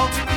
out.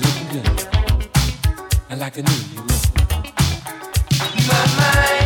Wanna be with you, with you, baby.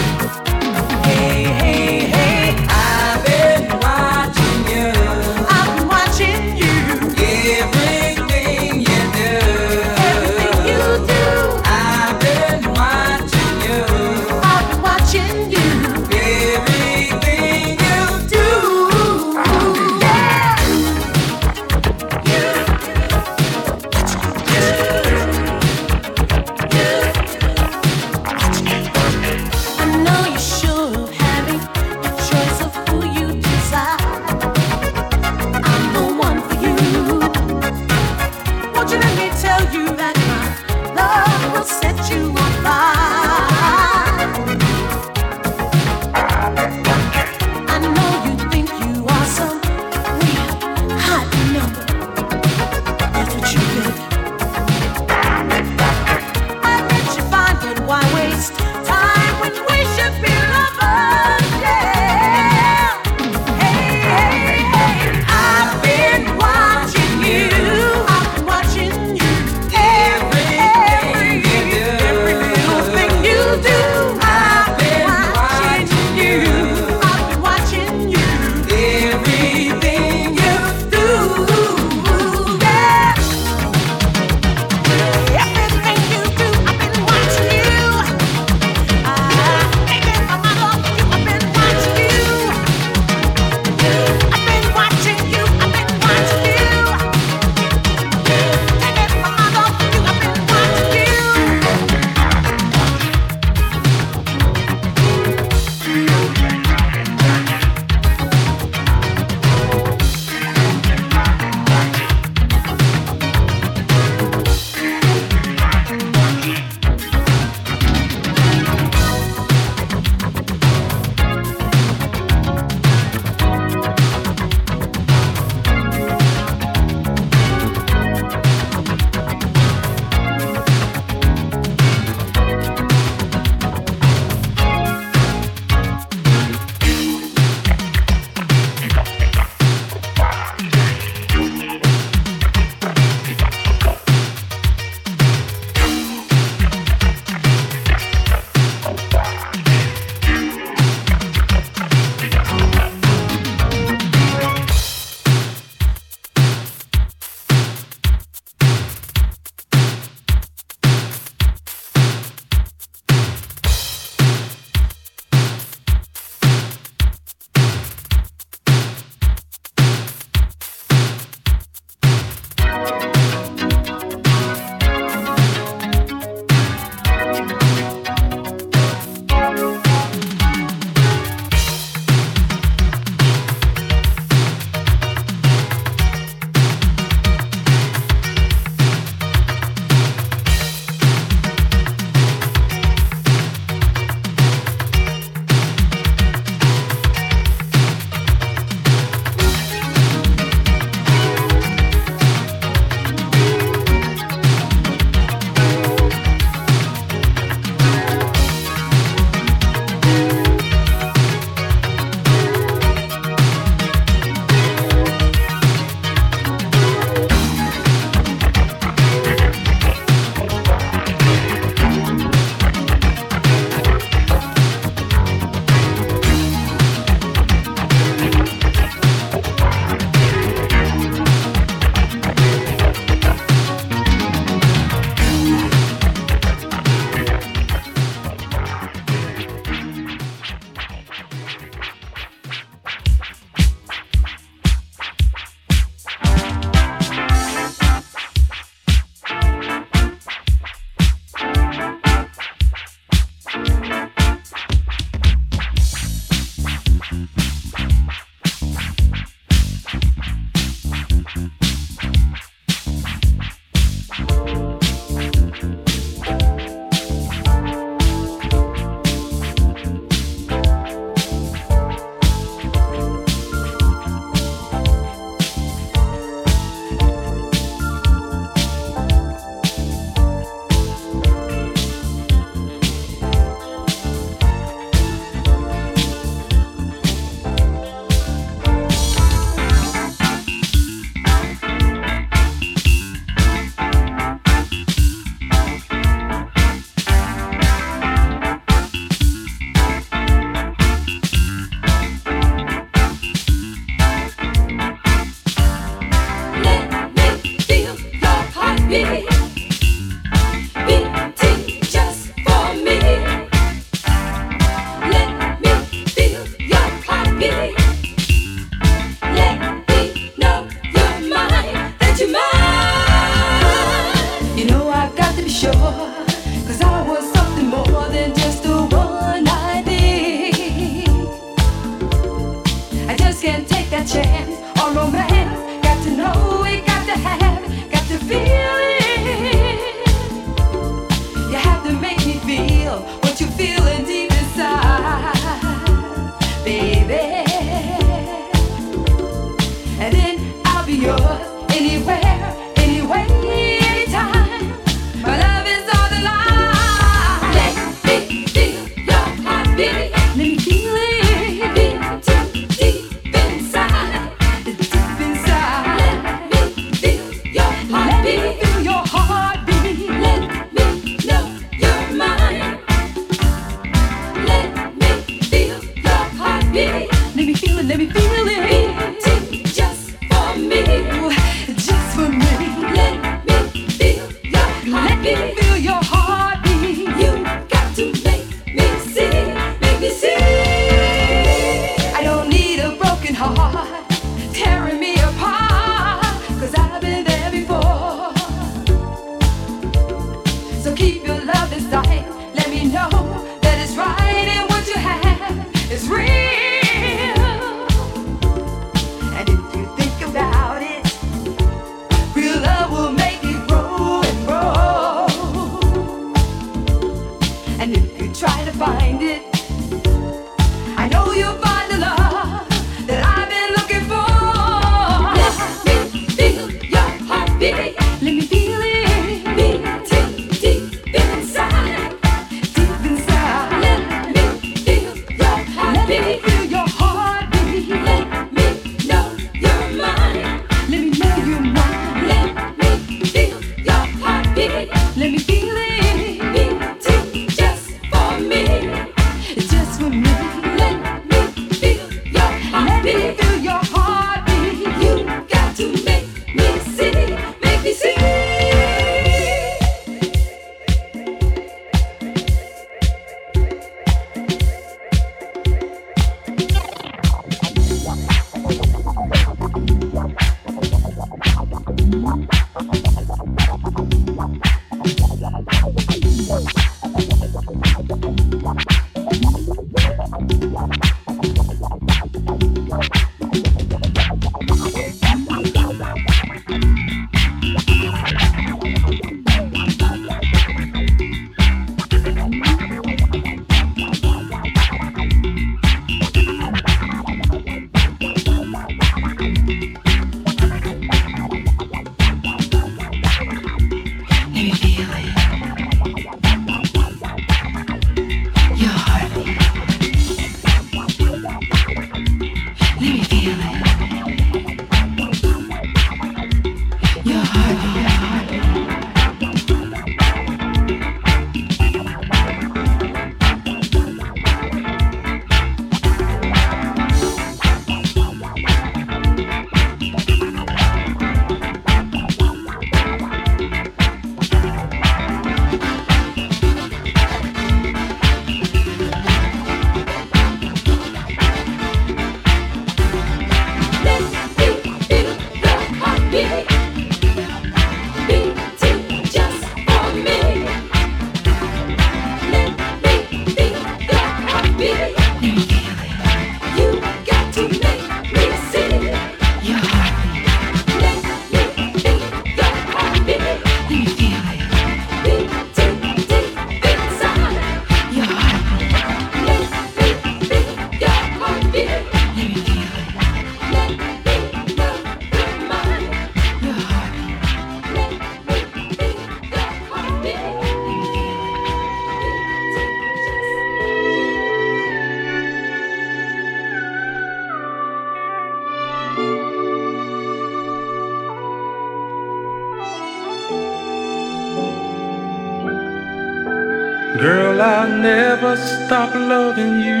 Stop loving you.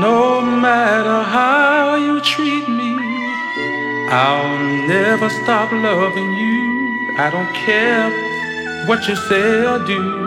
No matter how you treat me, I'll never stop loving you. I don't care what you say or do.